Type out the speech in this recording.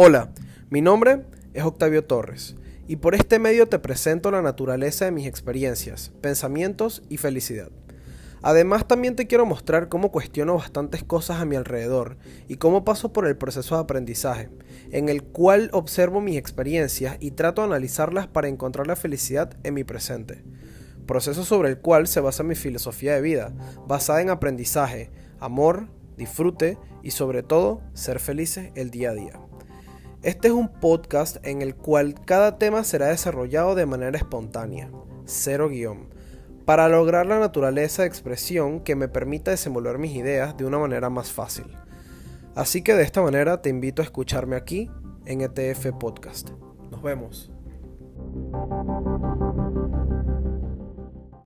Hola, mi nombre es Octavio Torres y por este medio te presento la naturaleza de mis experiencias, pensamientos y felicidad. Además también te quiero mostrar cómo cuestiono bastantes cosas a mi alrededor y cómo paso por el proceso de aprendizaje, en el cual observo mis experiencias y trato de analizarlas para encontrar la felicidad en mi presente. Proceso sobre el cual se basa mi filosofía de vida, basada en aprendizaje, amor, disfrute y sobre todo ser felices el día a día. Este es un podcast en el cual cada tema será desarrollado de manera espontánea, cero guion, para lograr la naturaleza de expresión que me permita desenvolver mis ideas de una manera más fácil. Así que de esta manera te invito a escucharme aquí en ETF Podcast. Nos vemos.